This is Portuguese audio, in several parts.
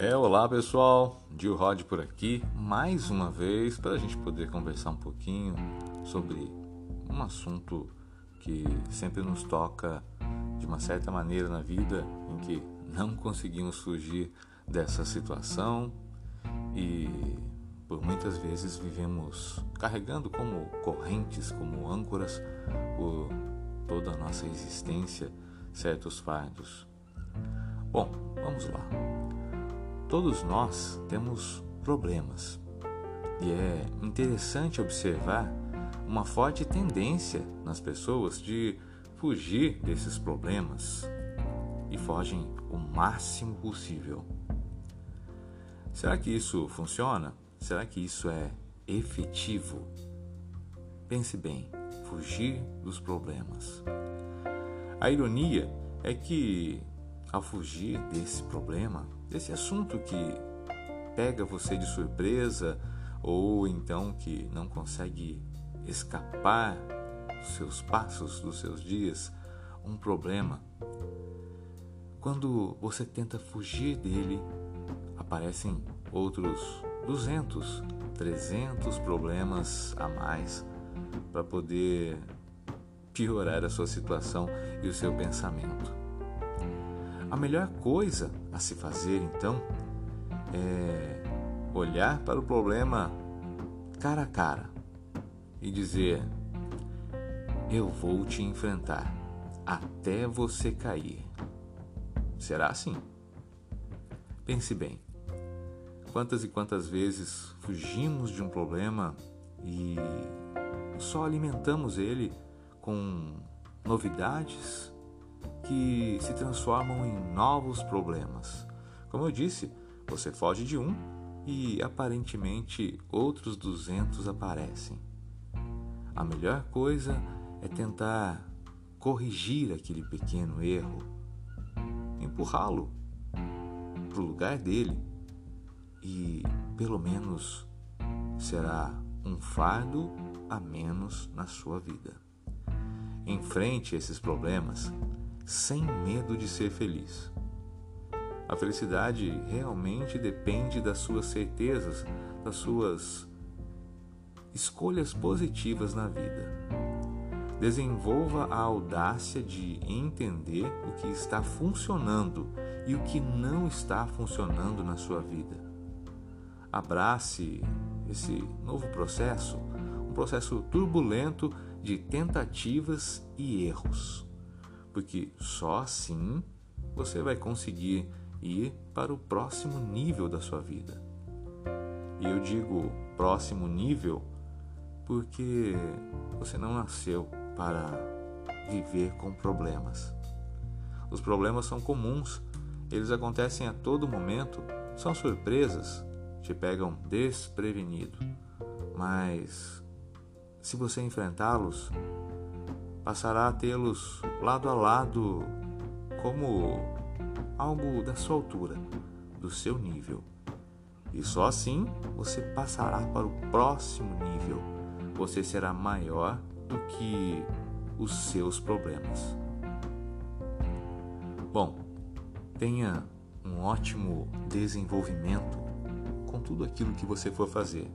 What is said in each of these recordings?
É, olá pessoal, Gil Rod por aqui, mais uma vez para a gente poder conversar um pouquinho sobre um assunto que sempre nos toca de uma certa maneira na vida, em que não conseguimos fugir dessa situação e por muitas vezes vivemos carregando como correntes, como âncoras por toda a nossa existência certos fardos. Bom, vamos lá. Todos nós temos problemas e é interessante observar uma forte tendência nas pessoas de fugir desses problemas e fogem o máximo possível. Será que isso funciona? Será que isso é efetivo? Pense bem, fugir dos problemas. A ironia é que, ao fugir desse problema, desse assunto que pega você de surpresa ou então que não consegue escapar dos seus passos, dos seus dias, um problema. Quando você tenta fugir dele, aparecem outros 200, 300 problemas a mais para poder piorar a sua situação e o seu pensamento. A melhor coisa a se fazer, então, é olhar para o problema cara a cara e dizer: Eu vou te enfrentar até você cair. Será assim? Pense bem. Quantas e quantas vezes fugimos de um problema e só alimentamos ele com novidades que se transformam em novos problemas. Como eu disse, você foge de um e aparentemente outros 200 aparecem. A melhor coisa é tentar corrigir aquele pequeno erro, empurrá-lo para o lugar dele e, pelo menos, será um fardo a menos na sua vida. Enfrente esses problemas sem medo de ser feliz. A felicidade realmente depende das suas certezas, das suas escolhas positivas na vida. Desenvolva a audácia de entender o que está funcionando e o que não está funcionando na sua vida. Abrace esse novo processo, um processo turbulento de tentativas e erros porque só assim você vai conseguir ir para o próximo nível da sua vida. E eu digo próximo nível porque você não nasceu para viver com problemas. Os problemas são comuns, eles acontecem a todo momento, são surpresas, te pegam desprevenido. Mas se você enfrentá-los, passará a tê-los lado a lado como algo da sua altura, do seu nível. E só assim você passará para o próximo nível. Você será maior do que os seus problemas. Bom, tenha um ótimo desenvolvimento com tudo aquilo que você for fazer.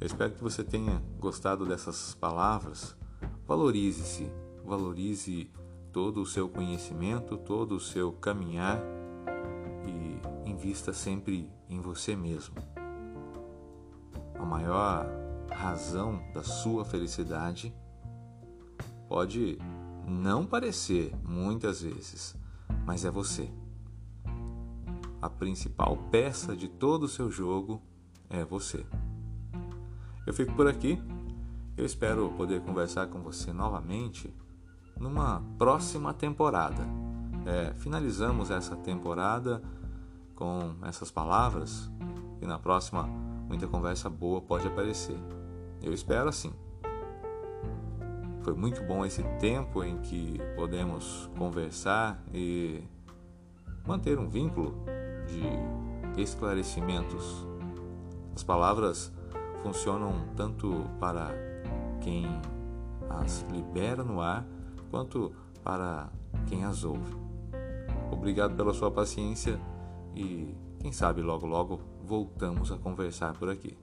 Eu espero que você tenha gostado dessas palavras Valorize-se, valorize todo o seu conhecimento, todo o seu caminhar e invista sempre em você mesmo. A maior razão da sua felicidade pode não parecer muitas vezes, mas é você. A principal peça de todo o seu jogo é você. Eu fico por aqui. Eu espero poder conversar com você novamente numa próxima temporada. É, finalizamos essa temporada com essas palavras e na próxima muita conversa boa pode aparecer. Eu espero assim. Foi muito bom esse tempo em que podemos conversar e manter um vínculo de esclarecimentos. As palavras funcionam tanto para quem as libera no ar, quanto para quem as ouve. Obrigado pela sua paciência e Quem sabe logo logo voltamos a conversar por aqui.